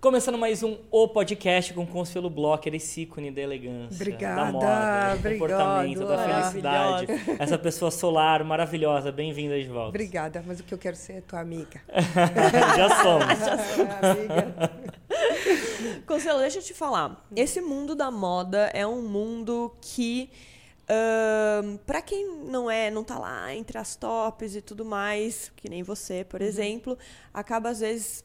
Começando mais um O Podcast com Consuelo Blocker, esse ícone da elegância, Obrigada, da moda, do comportamento, da felicidade. Essa pessoa solar maravilhosa, bem-vinda de volta. Obrigada, mas o que eu quero ser é tua amiga. Já somos. Já somos. amiga. Consuelo, deixa eu te falar. Esse mundo da moda é um mundo que Uh, para quem não é, não tá lá entre as tops e tudo mais, que nem você, por uhum. exemplo, acaba às vezes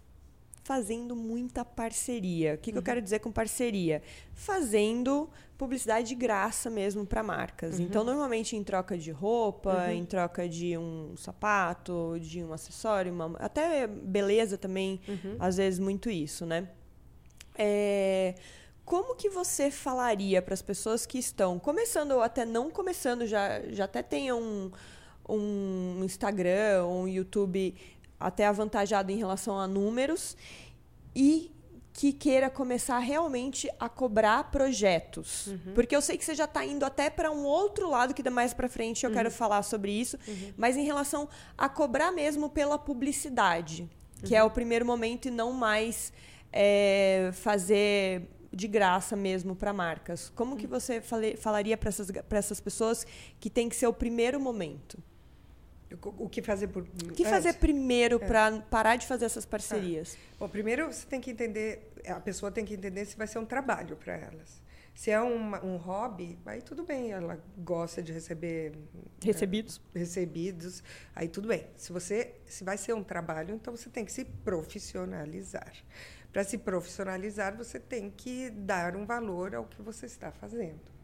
fazendo muita parceria. O que, uhum. que eu uhum. quero dizer com parceria? Fazendo publicidade de graça mesmo para marcas. Uhum. Então, normalmente em troca de roupa, uhum. em troca de um sapato, de um acessório, uma, até beleza também, uhum. às vezes muito isso, né? É, como que você falaria para as pessoas que estão começando ou até não começando, já, já até tenham um, um Instagram ou um YouTube até avantajado em relação a números e que queira começar realmente a cobrar projetos. Uhum. Porque eu sei que você já está indo até para um outro lado que mais para frente eu uhum. quero falar sobre isso, uhum. mas em relação a cobrar mesmo pela publicidade, que é uhum. o primeiro momento e não mais é, fazer de graça mesmo para marcas. Como que uhum. você fale, falaria para essas, essas pessoas que tem que ser o primeiro momento? O que fazer por. O que fazer primeiro é. para parar de fazer essas parcerias? Ah. Bom, primeiro você tem que entender, a pessoa tem que entender se vai ser um trabalho para elas. Se é um, um hobby, aí tudo bem, ela gosta de receber recebidos. É, recebidos, aí tudo bem. Se você se vai ser um trabalho, então você tem que se profissionalizar. Para se profissionalizar, você tem que dar um valor ao que você está fazendo.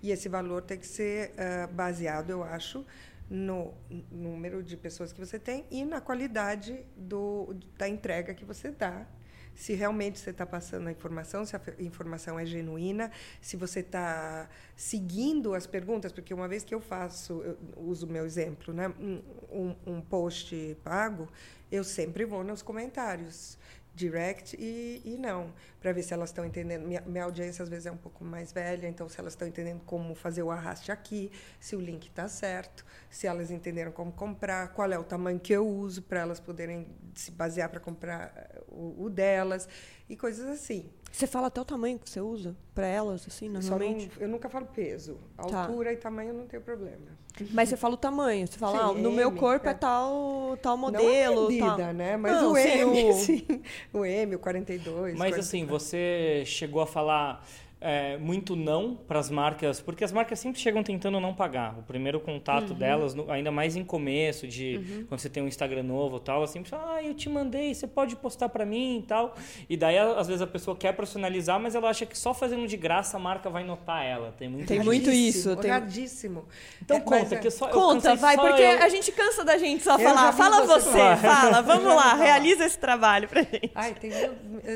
E esse valor tem que ser uh, baseado, eu acho, no número de pessoas que você tem e na qualidade do, da entrega que você dá. Se realmente você está passando a informação, se a informação é genuína, se você está seguindo as perguntas, porque uma vez que eu faço, eu uso o meu exemplo, né, um, um post pago, eu sempre vou nos comentários direct e, e não, para ver se elas estão entendendo. Minha, minha, audiência às vezes é um pouco mais velha, então se elas estão entendendo como fazer o arraste aqui, se o link está certo, se elas entenderam como comprar, qual é o tamanho que eu uso para elas poderem se basear para comprar eh, o, o, delas e coisas assim. Você fala até o tamanho que você usa para elas, assim, normalmente? Não, eu nunca falo peso. Tá. Altura tá. e tamanho não tem problema. Mas você fala o tamanho. Você fala, sim, ah, no M, meu corpo é, é tal, tal modelo. Não a medida, tal. né? Mas não, o M, o... sim. O M, o 42. Mas 42. assim, você chegou a falar é, muito não para as marcas, porque as marcas sempre chegam tentando não pagar. O primeiro contato uhum. delas, ainda mais em começo, de uhum. quando você tem um Instagram novo tal, elas sempre falam, ah, eu te mandei, você pode postar para mim e tal. E daí, às vezes, a pessoa quer personalizar, mas ela acha que só fazendo de graça a marca vai notar ela. Tem muito, tem muito isso. Tem... Radíssimo. Então é, conta, é... que só, Conta, vai, porque eu... a gente cansa da gente só eu falar. Fala você, você fala, vamos lá, realiza esse trabalho pra gente. Ai, tem...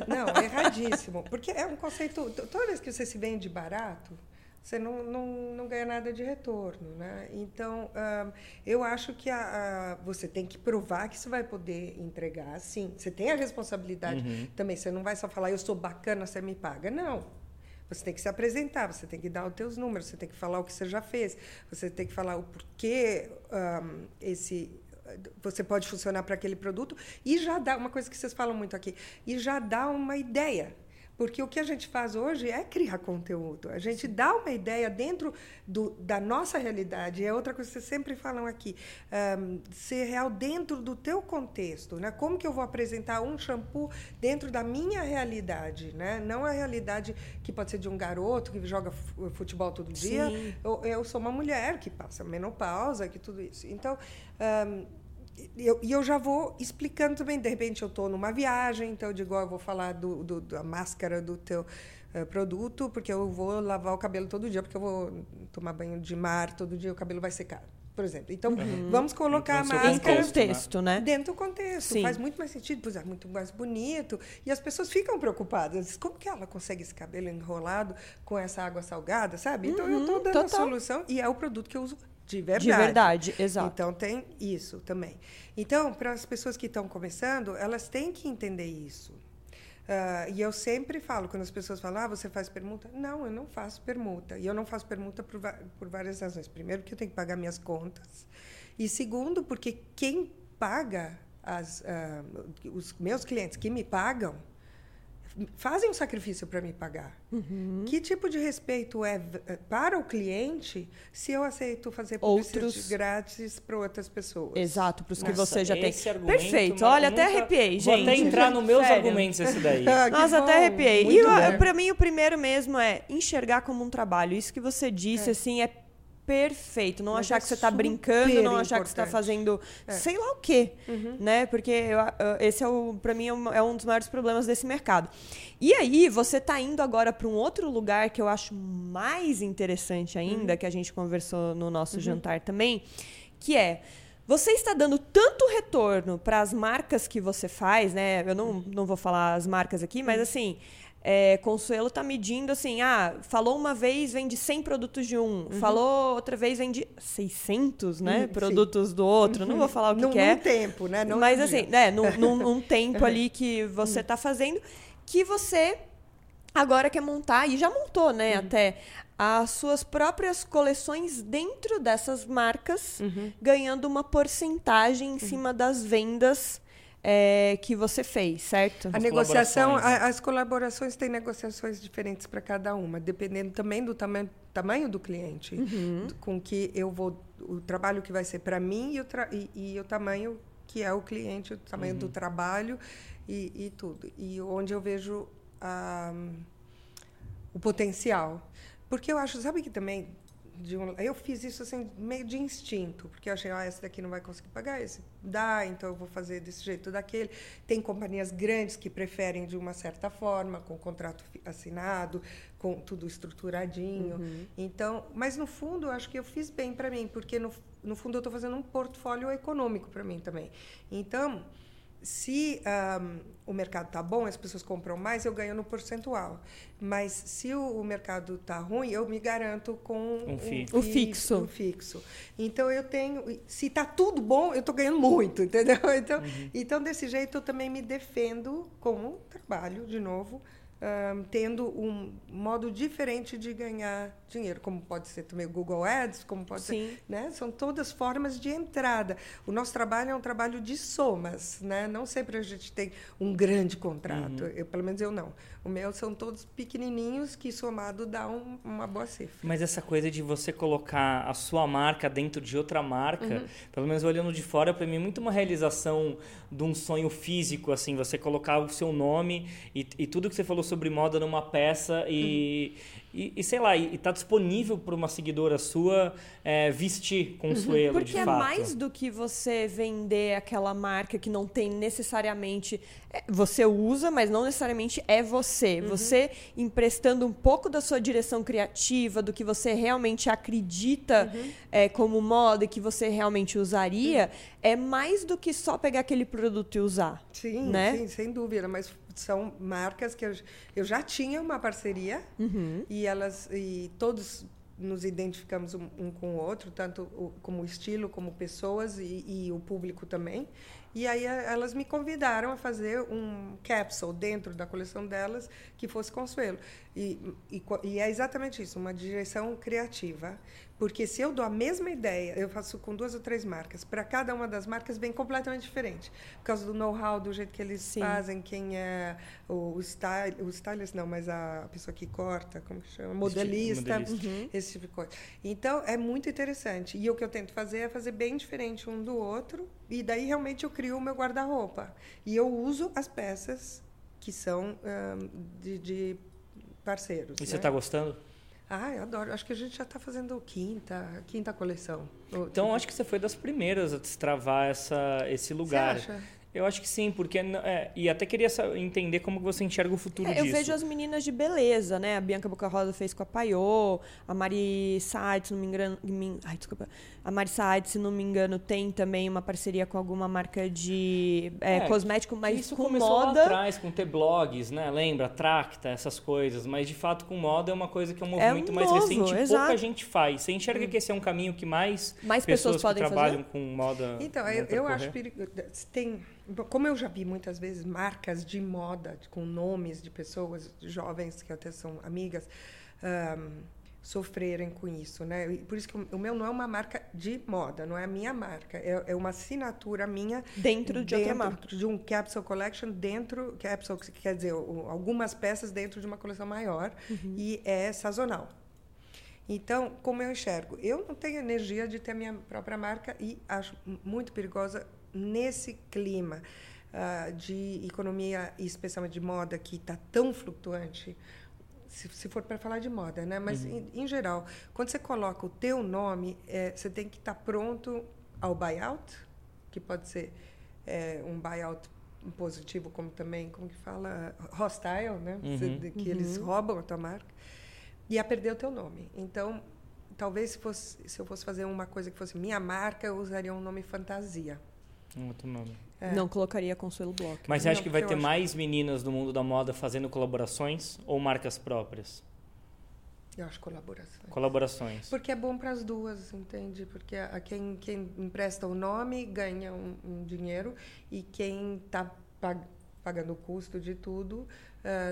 Não, é erradíssimo. Porque é um conceito... Toda vez que você se vende barato, você não, não, não ganha nada de retorno. Né? Então, uh, eu acho que a, a, você tem que provar que você vai poder entregar. Sim, você tem a responsabilidade uhum. também. Você não vai só falar, eu sou bacana, você me paga. Não. Você tem que se apresentar, você tem que dar os teus números, você tem que falar o que você já fez, você tem que falar o porquê um, esse você pode funcionar para aquele produto e já dá uma coisa que vocês falam muito aqui e já dá uma ideia porque o que a gente faz hoje é criar conteúdo. A gente dá uma ideia dentro do, da nossa realidade. É outra coisa que vocês sempre falam aqui. Um, ser real dentro do teu contexto. Né? Como que eu vou apresentar um shampoo dentro da minha realidade? Né? Não a realidade que pode ser de um garoto que joga futebol todo dia. Eu, eu sou uma mulher que passa menopausa, que tudo isso. Então... Um, e eu, eu, já vou explicando também. De repente, eu estou numa viagem, então eu digo, oh, eu vou falar do, do, da máscara do teu uh, produto, porque eu vou lavar o cabelo todo dia, porque eu vou tomar banho de mar todo dia, o cabelo vai secar. Por exemplo. Então, uhum. vamos colocar então, a máscara. Em contexto, né? Dentro do contexto. Sim. Faz muito mais sentido, pois é muito mais bonito. E as pessoas ficam preocupadas. Como que ela consegue esse cabelo enrolado com essa água salgada, sabe? Então, uhum, eu estou dando total. a solução e é o produto que eu uso de verdade. De verdade, exato. Então tem isso também. Então, para as pessoas que estão começando, elas têm que entender isso. Uh, e eu sempre falo, quando as pessoas falam, ah, você faz permuta? Não, eu não faço permuta. E eu não faço permuta por, por várias razões. Primeiro, porque eu tenho que pagar minhas contas. E segundo, porque quem paga, as, uh, os meus clientes que me pagam, fazem um sacrifício para me pagar. Uhum. Que tipo de respeito é, é para o cliente se eu aceito fazer publicidade outros... grátis para outras pessoas? Exato, para os que você já tem. Perfeito. Olha, até arrepiei, gente. Vou até entrar nos meus Sério. argumentos esse daí. ah, Nossa, bom. até arrepiei. Muito e para mim o primeiro mesmo é enxergar como um trabalho. Isso que você disse, é. assim, é perfeito. Não Mas achar é que você está brincando, não achar que você está fazendo é. sei lá o quê, uhum. né? Porque eu, esse é o, para mim é, é um dos maiores problemas desse mercado. E aí você está indo agora para um outro lugar que eu acho mais interessante ainda, uhum. que a gente conversou no nosso uhum. jantar também, que é você está dando tanto retorno para as marcas que você faz, né? Eu não, não vou falar as marcas aqui, mas uhum. assim, é, Consuelo está medindo assim, ah, falou uma vez, vende 100 produtos de um, uhum. falou outra vez, vende 600, né, uhum, produtos sim. do outro. Uhum. Não vou falar o que, num, que é. Num tempo, né? Não Mas assim, né, num, num, num tempo ali que você está fazendo, que você agora quer montar, e já montou, né, uhum. até as suas próprias coleções dentro dessas marcas, uhum. ganhando uma porcentagem em uhum. cima das vendas é, que você fez, certo? A as negociação, colaborações. A, as colaborações têm negociações diferentes para cada uma, dependendo também do tamanho, tamanho do cliente, uhum. com que eu vou, o trabalho que vai ser para mim e o, e, e, o tamanho que é o cliente, o tamanho uhum. do trabalho e, e, tudo. E onde eu vejo a, o potencial. Porque eu acho, sabe que também de um, eu fiz isso assim meio de instinto, porque eu achei, ah, esse daqui não vai conseguir pagar, esse dá, então eu vou fazer desse jeito daquele. Tem companhias grandes que preferem de uma certa forma, com contrato assinado, com tudo estruturadinho. Uhum. Então, mas no fundo eu acho que eu fiz bem para mim, porque no, no fundo eu estou fazendo um portfólio econômico para mim também. Então, se um, o mercado está bom, as pessoas compram mais, eu ganho no percentual. Mas se o, o mercado está ruim, eu me garanto com um fi. um, o fixo. Um fixo. Então eu tenho, se está tudo bom, eu estou ganhando muito, entendeu? Então, uhum. então desse jeito eu também me defendo como trabalho de novo um, tendo um modo diferente de ganhar dinheiro, como pode ser também o Google Ads, como pode Sim. ser, né? São todas formas de entrada. O nosso trabalho é um trabalho de somas, né? Não sempre a gente tem um grande contrato. Uhum. Eu, pelo menos eu não. O meu são todos pequenininhos que somado dá um, uma boa cifra. Mas essa coisa de você colocar a sua marca dentro de outra marca, uhum. pelo menos olhando de fora, para mim é muito uma realização de um sonho físico, assim, você colocar o seu nome e, e tudo que você falou sobre moda numa peça e, uhum. e, e, sei lá, e está disponível para uma seguidora sua é, vestir Consuelo, Porque de é fato. mais do que você vender aquela marca que não tem necessariamente... É, você usa, mas não necessariamente é você. Uhum. Você emprestando um pouco da sua direção criativa, do que você realmente acredita uhum. é, como moda e que você realmente usaria, uhum. é mais do que só pegar aquele produto e usar. Sim, né? sim, sem dúvida. Mas são marcas que eu, eu já tinha uma parceria uhum. e elas e todos nos identificamos um, um com o outro, tanto o, como estilo, como pessoas e, e, o público também. E aí elas me convidaram a fazer um capsule dentro da coleção delas que fosse Consuelo. E, e, e é exatamente isso, uma direção criativa porque se eu dou a mesma ideia, eu faço com duas ou três marcas, para cada uma das marcas vem completamente diferente. Por causa do know-how, do jeito que eles Sim. fazem, quem é o, style, o stylist, não, mas a pessoa que corta, como que chama? Modelista, modelista. Uhum. esse tipo de coisa. Então, é muito interessante. E o que eu tento fazer é fazer bem diferente um do outro, e daí realmente eu crio o meu guarda-roupa. E eu uso as peças que são um, de, de parceiros. E né? você está gostando? Ah, eu adoro. Acho que a gente já está fazendo quinta, quinta coleção. Então, acho que você foi das primeiras a destravar essa, esse lugar. Você acha? Eu acho que sim, porque é, e até queria entender como você enxerga o futuro é, disso. Eu vejo as meninas de beleza, né? A Bianca Boca Rosa fez com a Paiô, a Mari Saad, se não me engano, ai, desculpa. A Mari Saad, se não me engano, tem também uma parceria com alguma marca de é, é, cosmético, mas isso com começou moda. lá atrás com ter blogs, né? Lembra, Tracta, essas coisas, mas de fato com moda é uma coisa que é um é movimento mais novo, recente, exato. pouca gente faz. Você enxerga hum. que esse é um caminho que mais, mais pessoas, pessoas que trabalham fazer? com moda. Então, eu, eu acho perigoso. Tem como eu já vi muitas vezes marcas de moda com nomes de pessoas jovens que até são amigas um, sofrerem com isso, né? E por isso que o meu não é uma marca de moda, não é a minha marca, é, é uma assinatura minha dentro de outra marca, de um capsule collection dentro capsule quer dizer algumas peças dentro de uma coleção maior uhum. e é sazonal. Então, como eu enxergo, eu não tenho energia de ter a minha própria marca e acho muito perigosa nesse clima uh, de economia e especialmente de moda que está tão flutuante se, se for para falar de moda, né? Mas uhum. em, em, geral, quando você coloca o teu nome, é, você tem que estar tá pronto ao buyout, que pode ser é, um buyout positivo, como também, como que fala, hostile, né? Uhum. que uhum. eles roubam a tua marca e a perder o teu nome. Então, talvez se, fosse, se eu fosse fazer uma coisa que fosse minha marca, eu usaria um nome fantasia. Um outro nome. É. Não colocaria Consuelo Block. Mas você acha que vai ter mais meninas no mundo da moda fazendo colaborações ou marcas próprias? Eu acho colaborações. Colaborações. Porque é bom para as duas, entende? Porque a, quem, quem empresta o nome ganha um, um dinheiro e quem está pag pagando o custo de tudo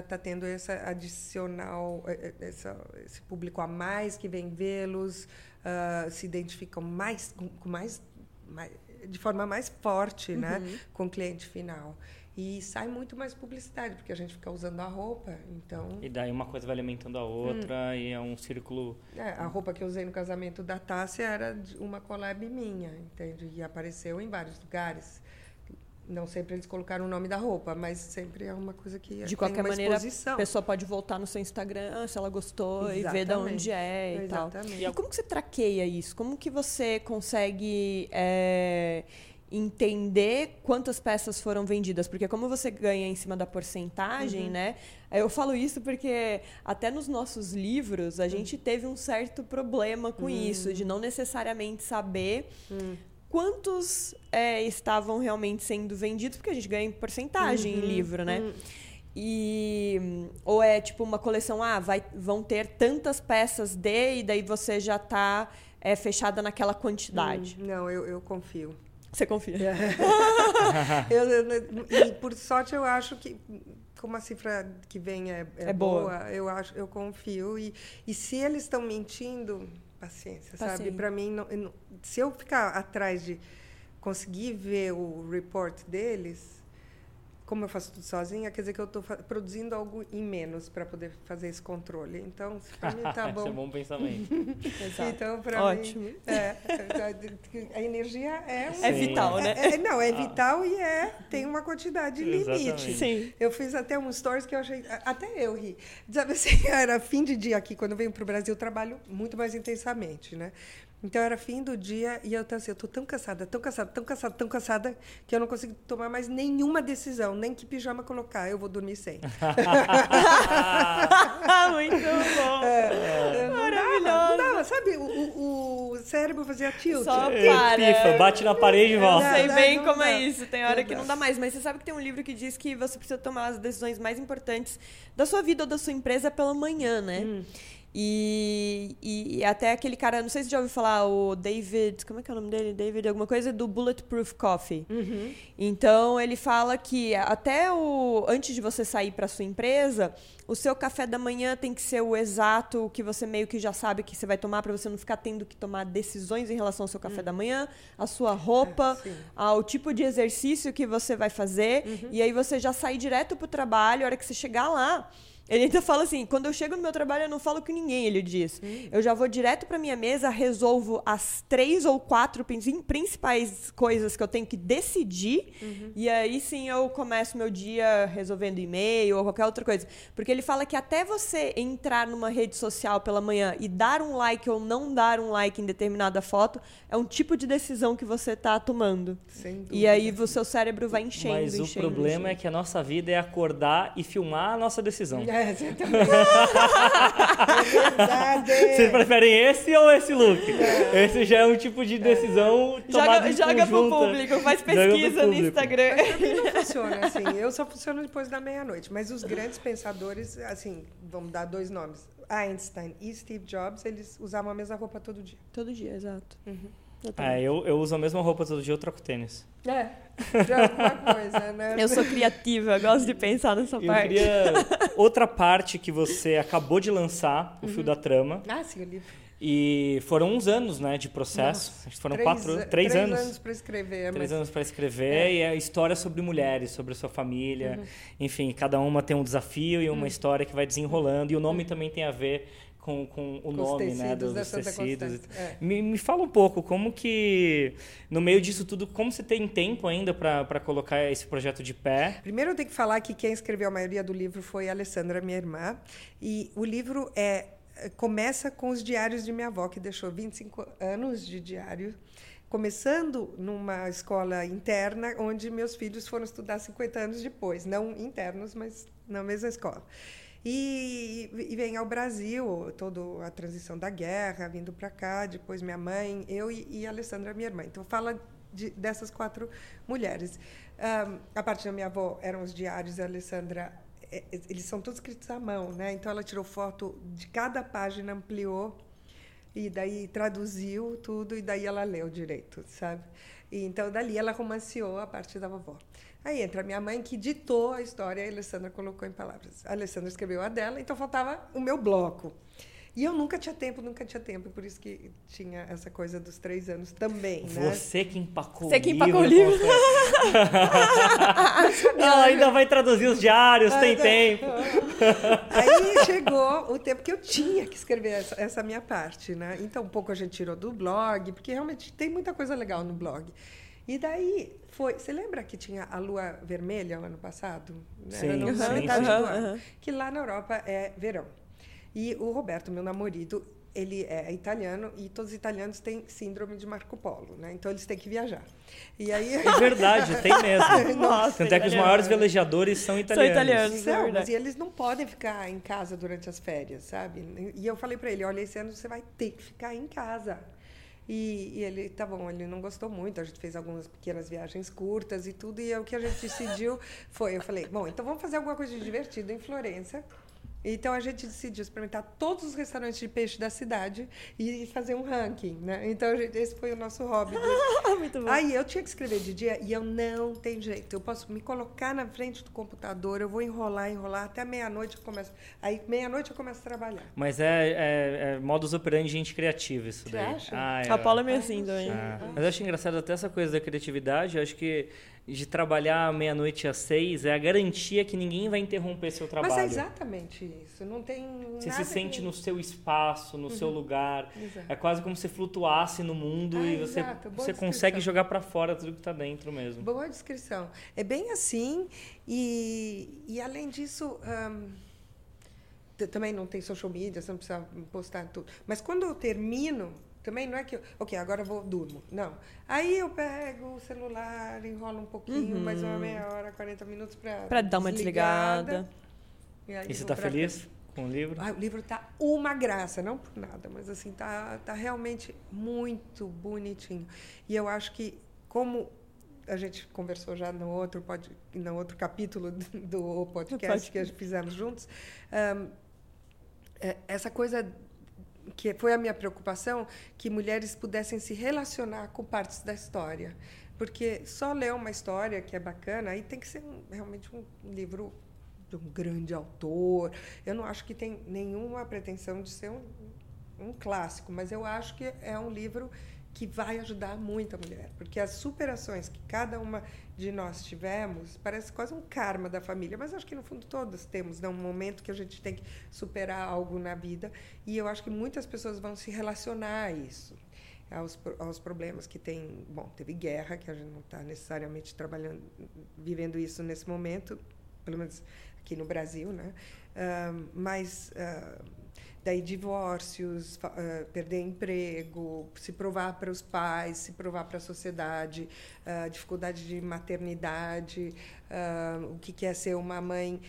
está uh, tendo essa adicional, eh, eh, essa, esse público a mais que vem vê-los, uh, se identificam mais com, com mais, mais de forma mais forte, né, uhum. né, com o cliente final. E sai muito mais publicidade, porque a gente fica usando a roupa, então... E daí uma coisa vai alimentando a outra hum. e é um círculo... É, a roupa que eu usei no casamento da Tássia era uma collab minha, entende? E apareceu em vários lugares. Não sempre eles colocaram o nome da roupa, mas sempre é uma coisa que de qualquer maneira exposição. a pessoa pode voltar no seu Instagram se ela gostou Exatamente. e ver de onde é e Exatamente. tal. E como que você traqueia isso? Como que você consegue é, entender quantas peças foram vendidas? Porque como você ganha em cima da porcentagem, uhum. né? Eu falo isso porque até nos nossos livros a uhum. gente teve um certo problema com isso de não necessariamente saber hum quantos é, estavam realmente sendo vendidos, porque a gente ganha em porcentagem uhum, em livro, né? Uhum. E ou é tipo uma coleção, ah, vai, vão ter tantas peças de e daí você já está é, fechada naquela quantidade. Hum, não, eu, eu confio. Você confia? É. eu, eu, e por sorte eu acho que como a cifra que vem é, é, é boa, boa, eu acho, eu confio e, e se eles estão mentindo, paciência, paciência. sabe? Para mim, não, se eu ficar atrás de conseguir ver o report deles, como eu faço tudo sozinha, quer dizer que eu estou produzindo algo em menos para poder fazer esse controle. Então, para mim está bom. Esse é um bom pensamento. então, para Ótimo. mim, é, a energia é um, é vital, né? É, é, não, é ah. vital e é tem uma quantidade limite. Sim. Eu fiz até um stories que eu achei até eu ri. Sabe assim, era fim de dia aqui quando eu venho para o Brasil, eu trabalho muito mais intensamente, né? Então era fim do dia e eu estava assim, eu tô tão cansada, tão cansada, tão cansada, tão cansada que eu não consigo tomar mais nenhuma decisão, nem que pijama colocar, eu vou dormir sem. Muito bom. É, Maravilhoso. Não dava, sabe? O, o, o, cérebro fazia tilt. Só para. Pifa, bate na parede e volta. Sei bem não, como é isso. Tem hora que não dá mais. Mas você sabe que tem um livro que diz que você precisa tomar as decisões mais importantes da sua vida ou da sua empresa pela manhã, né? Hum. E, e, até aquele cara, não sei se já ouviu falar, o David, como é que é o nome dele? David, alguma coisa do Bulletproof Coffee. Uhum. Então ele fala que até o antes de você sair para sua empresa, o seu café da manhã tem que ser o exato que você meio que já sabe que você vai tomar para você não ficar tendo que tomar decisões em relação ao seu café uhum. da manhã, a sua roupa, é, ao tipo de exercício que você vai fazer, uhum. e aí você já sai direto para o trabalho, a hora que você chegar lá, ele ainda fala assim: quando eu chego no meu trabalho, eu não falo com ninguém, ele diz. Hum. Eu já vou direto para minha mesa, resolvo as três ou quatro principais coisas que eu tenho que decidir, uhum. e aí sim eu começo meu dia resolvendo e-mail ou qualquer outra coisa. Porque ele fala que até você entrar numa rede social pela manhã e dar um like ou não dar um like em determinada foto, é um tipo de decisão que você está tomando. E aí o seu cérebro vai enchendo. Mas enchendo, o problema enchendo. é que a nossa vida é acordar e filmar a nossa decisão. É, é verdade. Vocês preferem esse ou esse look? É. Esse já é um tipo de decisão é. tomada joga, joga pro público, faz pesquisa no Instagram. Mas não funciona assim. Eu só funciono depois da meia-noite. Mas os grandes pensadores, assim, vamos dar dois nomes. Einstein e Steve Jobs, eles usavam a mesma roupa todo dia. Todo dia, exato. Uhum. Eu, é, eu, eu uso a mesma roupa todo dia, eu troco tênis. É, de alguma coisa, né? eu sou criativa, eu gosto de pensar nessa Eu parte. queria outra parte que você acabou de lançar, o Fio da Trama. Ah, sim, o livro. E foram uns anos, né, de processo. Acho que foram Três quatro, a- três, três anos. anos para escrever. Três mas- anos para escrever e é história sobre mulheres, sobre a sua família. Uhum. Enfim, cada uma tem um desafio e uma história que vai desenrolando. E o nome também tem a ver com, com o Com nome, né, tecidos dos, da dos Santa tecidos. É. Me, me fala um pouco, como que, no meio disso tudo, como você tem tempo ainda para colocar esse projeto de pé? Primeiro eu tenho que falar que quem escreveu a maioria do livro foi a Alessandra, minha irmã. E o livro é começa com os diários de minha avó, que deixou 25 anos de diário, começando numa escola interna, onde meus filhos foram estudar 50 anos depois. Não internos, mas na mesma escola. E, e vem ao Brasil, toda a transição da guerra, vindo para cá, depois minha mãe, eu e, e a Alessandra, minha irmã. Então, fala de, dessas quatro mulheres. Ahm, a parte da minha avó eram os diários da Alessandra, eh, eh, eles são todos escritos à mão, né? Então, ela tirou foto de cada página, ampliou e daí traduziu tudo e daí ela leu direito, sabe? E, então, dali ela romanceou a parte da vovó. Aí entra a minha mãe, que ditou a história, e a Alessandra colocou em palavras. A Alessandra escreveu a dela, então faltava o meu bloco. E eu nunca tinha tempo, nunca tinha tempo, por isso que tinha essa coisa dos três anos também, né? Você que empacou Você que o livro. empacou o livro. Ela ainda vai traduzir os diários, tem tempo. Aí chegou o tempo que eu tinha que escrever essa, essa minha parte, né? Então, um pouco a gente tirou do blog, porque realmente tem muita coisa legal no blog. E daí foi. Você lembra que tinha a lua vermelha o ano passado? Né? Sim, Era no- sim, metade sim. do ano. aham. Que lá na Europa é verão. E o Roberto, meu namorado, ele é italiano e todos os italianos têm síndrome de Marco Polo, né? Então eles têm que viajar. E aí. É verdade, tem mesmo. Nossa, Tanto é que os maiores velejadores são italianos. italianos. Isso é mas e eles não podem ficar em casa durante as férias, sabe? E eu falei para ele, olha, esse ano você vai ter que ficar em casa. E, e ele, tá bom, ele não gostou muito, a gente fez algumas pequenas viagens curtas e tudo, e aí o que a gente decidiu foi, eu falei, bom, então vamos fazer alguma coisa de divertido em Florença. Então a gente decidiu experimentar todos os restaurantes de peixe da cidade e fazer um ranking, né? Então a gente- esse foi o nosso hobby. Muito bom. Aí eu tinha que escrever de dia e eu não tenho jeito. Eu posso me colocar na frente do computador, eu vou enrolar, enrolar, até meia-noite eu começo. Aí meia-noite eu começo a trabalhar. Mas é, é, é modus operandi de gente criativa isso Você daí. acha? Ah, é. A Paula é meio assim também. Ah, mas eu acho engraçado até essa coisa da criatividade. Eu acho que de trabalhar meia-noite às seis é a garantia que ninguém vai interromper seu trabalho. Mas é exatamente isso. Não tem Você nada se sente que- no seu espaço, no seu lugar. Exato. É quase como se flutuasse no mundo Ah, e você, exato. Boa você consegue jogar pra fora tudo que tá dentro mesmo. Boa descrição. É bem assim. E, e além disso, hum, também não tem social media, você não precisa postar tudo. Mas quando eu termino, também não é que eu, ok, agora eu vou durmo. Não. Aí eu pego o celular, enrolo um pouquinho, mais uma meia hora, 40 minutos para Pra dar uma desligada. E, aí E você tá pra feliz com o livro? ah, o livro tá uma graça, não por nada, mas assim, tá, tá realmente muito bonitinho. E eu acho que, como a gente conversou já no outro, pod, no outro capítulo do, podcast que a gente fizemos juntos, ahm, é, essa coisa que foi a minha preocupação, que mulheres pudessem se relacionar com partes da história. Porque só ler uma história que é bacana, aí tem que ser um- realmente um livro de um grande autor. Eu não acho que tem nenhuma pretensão de ser um, um clássico, mas eu acho que é um livro que vai ajudar muita mulher, porque as superações que cada uma de nós tivemos parece quase um karma da família, mas acho que no fundo todas temos né, um momento que a gente tem que superar algo na vida e eu acho que muitas pessoas vão se relacionar a isso aos, aos problemas que tem. Bom, teve guerra, que a gente não está necessariamente trabalhando, vivendo isso nesse momento, pelo menos aqui no Brasil, né? Ah, mas ah, daí divórcios, ah, perder emprego, se provar para os pais, se provar para a sociedade, ah, dificuldade de maternidade, ah, o que que é ser uma mãe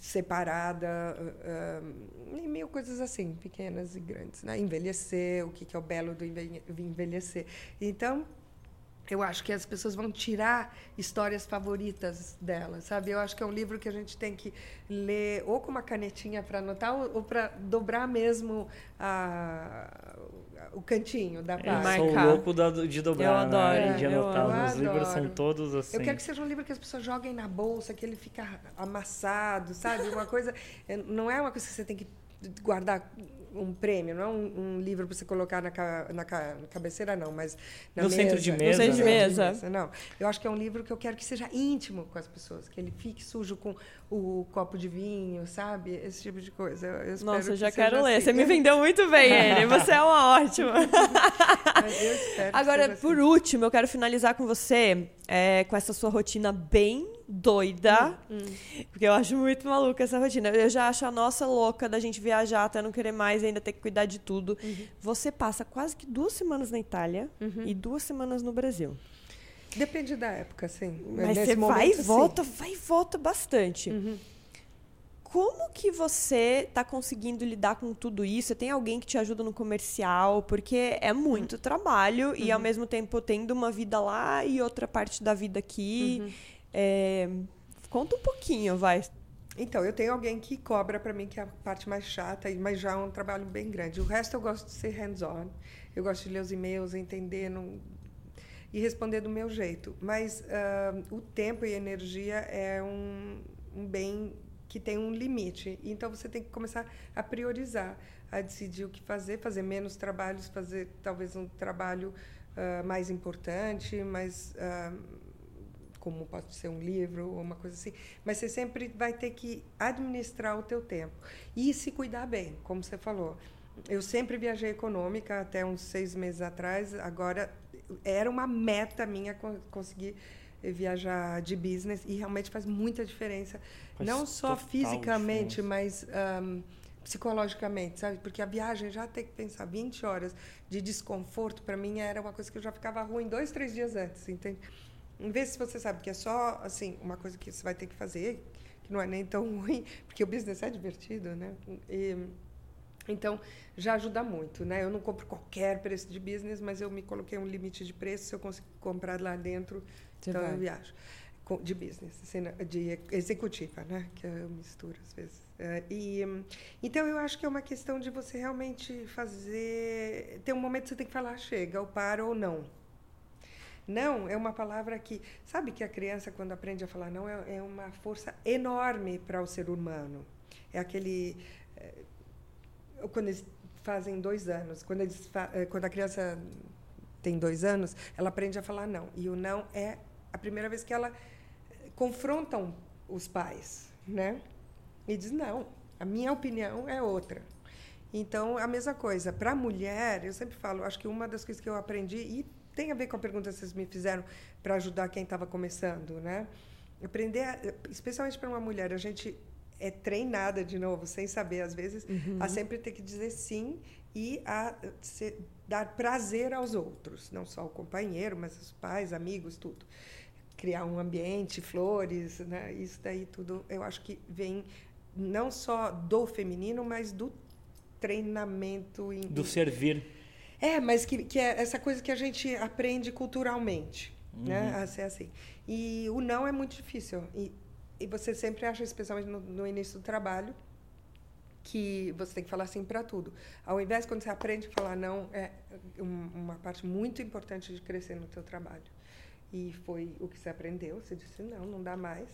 separada, e mil coisas assim, pequenas e grandes. Né? Envelhecer, o que que é o belo do envelhe- envelhecer. Então, eu acho que as pessoas vão tirar histórias favoritas dela, sabe? Eu acho que é um livro que a gente tem que ler ou com uma canetinha para anotar ou, ou para dobrar mesmo a, o cantinho da Eu página. sou Marcar. louco da- de dobrar, Eu adoro, né? de eu anotar. amo. Os livros são adoro. todos assim. Eu quero que seja um livro que as pessoas joguem na bolsa, que ele fica amassado, sabe? Uma coisa. é, Não é uma coisa que você tem que guardar um prêmio, não é um, um livro para você colocar na, ca- na, ca- na cabeceira, não, mas na No mesa. centro de No mesa, centro de né? mesa. Não, eu acho que é um livro que eu quero que seja íntimo com as pessoas, que ele fique sujo com o copo de vinho, sabe? Esse tipo de coisa. Eu, eu Nossa, eu que já seja quero ler. assim. Você me vendeu muito bem ele. Você é uma ótima. Mas eu espero que Agora, por assim. último, eu quero finalizar com você, é, com essa sua rotina bem doida. Hum, Porque eu acho muito maluca essa rotina. Eu já acho a nossa louca da gente viajar até não querer mais ainda ter que cuidar de tudo. Uhum. Você passa quase que duas semanas na Itália e duas semanas no Brasil. Depende da época, sim. Mas Nesse você vai e momento, sim. volta, vai e volta bastante. Uhum. Como que você está conseguindo lidar com tudo isso? Tem alguém que te ajuda no comercial? Porque é muito trabalho e ao mesmo tempo tendo uma vida lá e outra parte da vida aqui. É, Conta um pouquinho, vai. Então, eu tenho alguém que cobra para mim, que é a parte mais chata, mas já é um trabalho bem grande. O resto eu gosto de ser hands-on. Eu gosto de ler os e-mails, entender não- e responder do meu jeito. Mas ah, o tempo e energia é um, um bem que tem um limite. Então, você tem que começar a priorizar, a decidir o que fazer, fazer menos trabalhos, fazer talvez um trabalho ah, mais importante, mais... ah, como pode ser um livro ou uma coisa assim, mas você sempre vai ter que administrar o teu tempo e se cuidar bem, como você falou. Eu sempre viajei econômica até uns seis meses atrás. Agora era uma meta minha con- conseguir viajar de business e realmente faz muita diferença, Faz não só fisicamente, diferença. mas ahm, psicologicamente, sabe? Porque a viagem já ter que pensar 20 horas de desconforto para mim era uma coisa que eu já ficava ruim dois, três dias antes, entende? Em vez se você sabe que é só assim uma coisa que você vai ter que fazer, que não é nem tão ruim, porque o business é divertido, né? E, então já ajuda muito, né? Eu não compro qualquer preço de business, mas eu me coloquei um limite de preço, se eu consigo comprar lá dentro, Você então vai. eu viajo de business, assim, né? de executiva, né? Que eu misturo às vezes. É, e então eu acho que é uma questão de você realmente fazer, tem um momento que você tem que falar chega, ou para ou não. Não é uma palavra que. Sabe que a criança, quando aprende a falar não, é, é uma força enorme para o ser humano. É aquele. Quando eles fazem dois anos, quando, eles eh, quando a criança tem dois anos, ela aprende a falar não. E o não é a primeira vez que ela eh, confrontam os pais, né? E diz não, a minha opinião é outra. Então, a mesma coisa. Para a mulher, eu sempre falo, acho que uma das coisas que eu aprendi, e tem a ver com a pergunta que vocês me fizeram para ajudar quem estava começando, né? Aprender, a- especialmente para uma mulher, a gente é treinada, de novo, sem saber às vezes, a sempre ter que dizer sim e a se- dar prazer aos outros, não só o companheiro, mas os pais, amigos, tudo. Criar um ambiente, flores, né? Isso daí tudo, eu acho que vem não só do feminino, mas do treinamento em, Do servir. é, mas que, que é essa coisa que a gente aprende culturalmente, né? A ser assim. E o não é muito difícil. E, e você sempre acha, especialmente no, no início do trabalho, que você tem que falar sim para tudo. Ao invés, quando você aprende a falar não, é um- uma parte muito importante de crescer no teu trabalho. E foi o que você aprendeu. Você disse, não, não dá mais.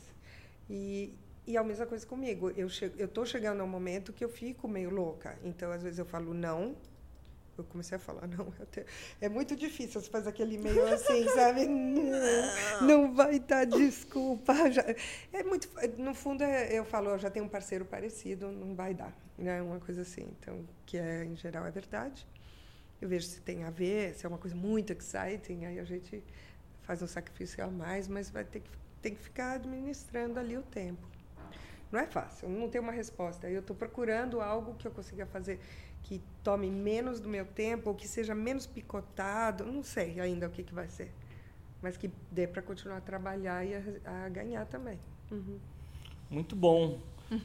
E, e a mesma coisa comigo. Eu che- eu estou chegando a um momento que eu fico meio louca. Então, às vezes, eu falo não. Eu comecei a falar, não, te- é muito difícil. Você faz aquele meio assim, sabe? Não, não vai dar desculpa. Já- é muito, no fundo, é- eu falo, eu já tenho um parceiro parecido, não vai dar. Né? Uma coisa assim. Então, que é, em geral é verdade. Eu vejo se tem a ver, se é uma coisa muito exciting, aí a gente faz um sacrifício a mais, mas vai ter que, tem que ficar administrando ali o tempo. Não é fácil, não tem uma resposta. Eu estou procurando algo que eu consiga fazer que tome menos do meu tempo, ou que seja menos picotado, não sei ainda o que, que vai ser. Mas que dê para continuar a trabalhar e a, a ganhar também. Uhum. Muito bom.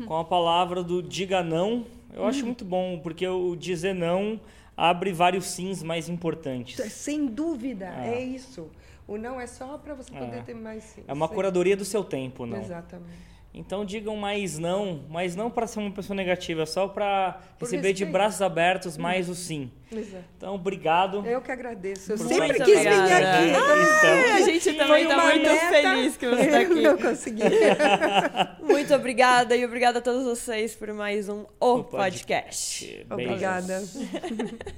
Com a palavra do diga não, eu Uhum. acho muito bom, porque o dizer não abre vários sims mais importantes. Sem dúvida, É. é isso. O não é só para você poder É. ter mais sim. É uma curadoria do seu tempo, não. Exatamente. Então digam mais não, mas não para ser uma pessoa negativa, só para receber de braços abertos mais o sim. Muito. Então, obrigado. Eu que agradeço. Eu sempre muito quis vir aqui. Então, a gente também Foi está muito meta, feliz que você está Eu aqui. não consegui. Muito obrigada e obrigada a todos vocês por mais um O O Podcast. Beijos. Obrigada.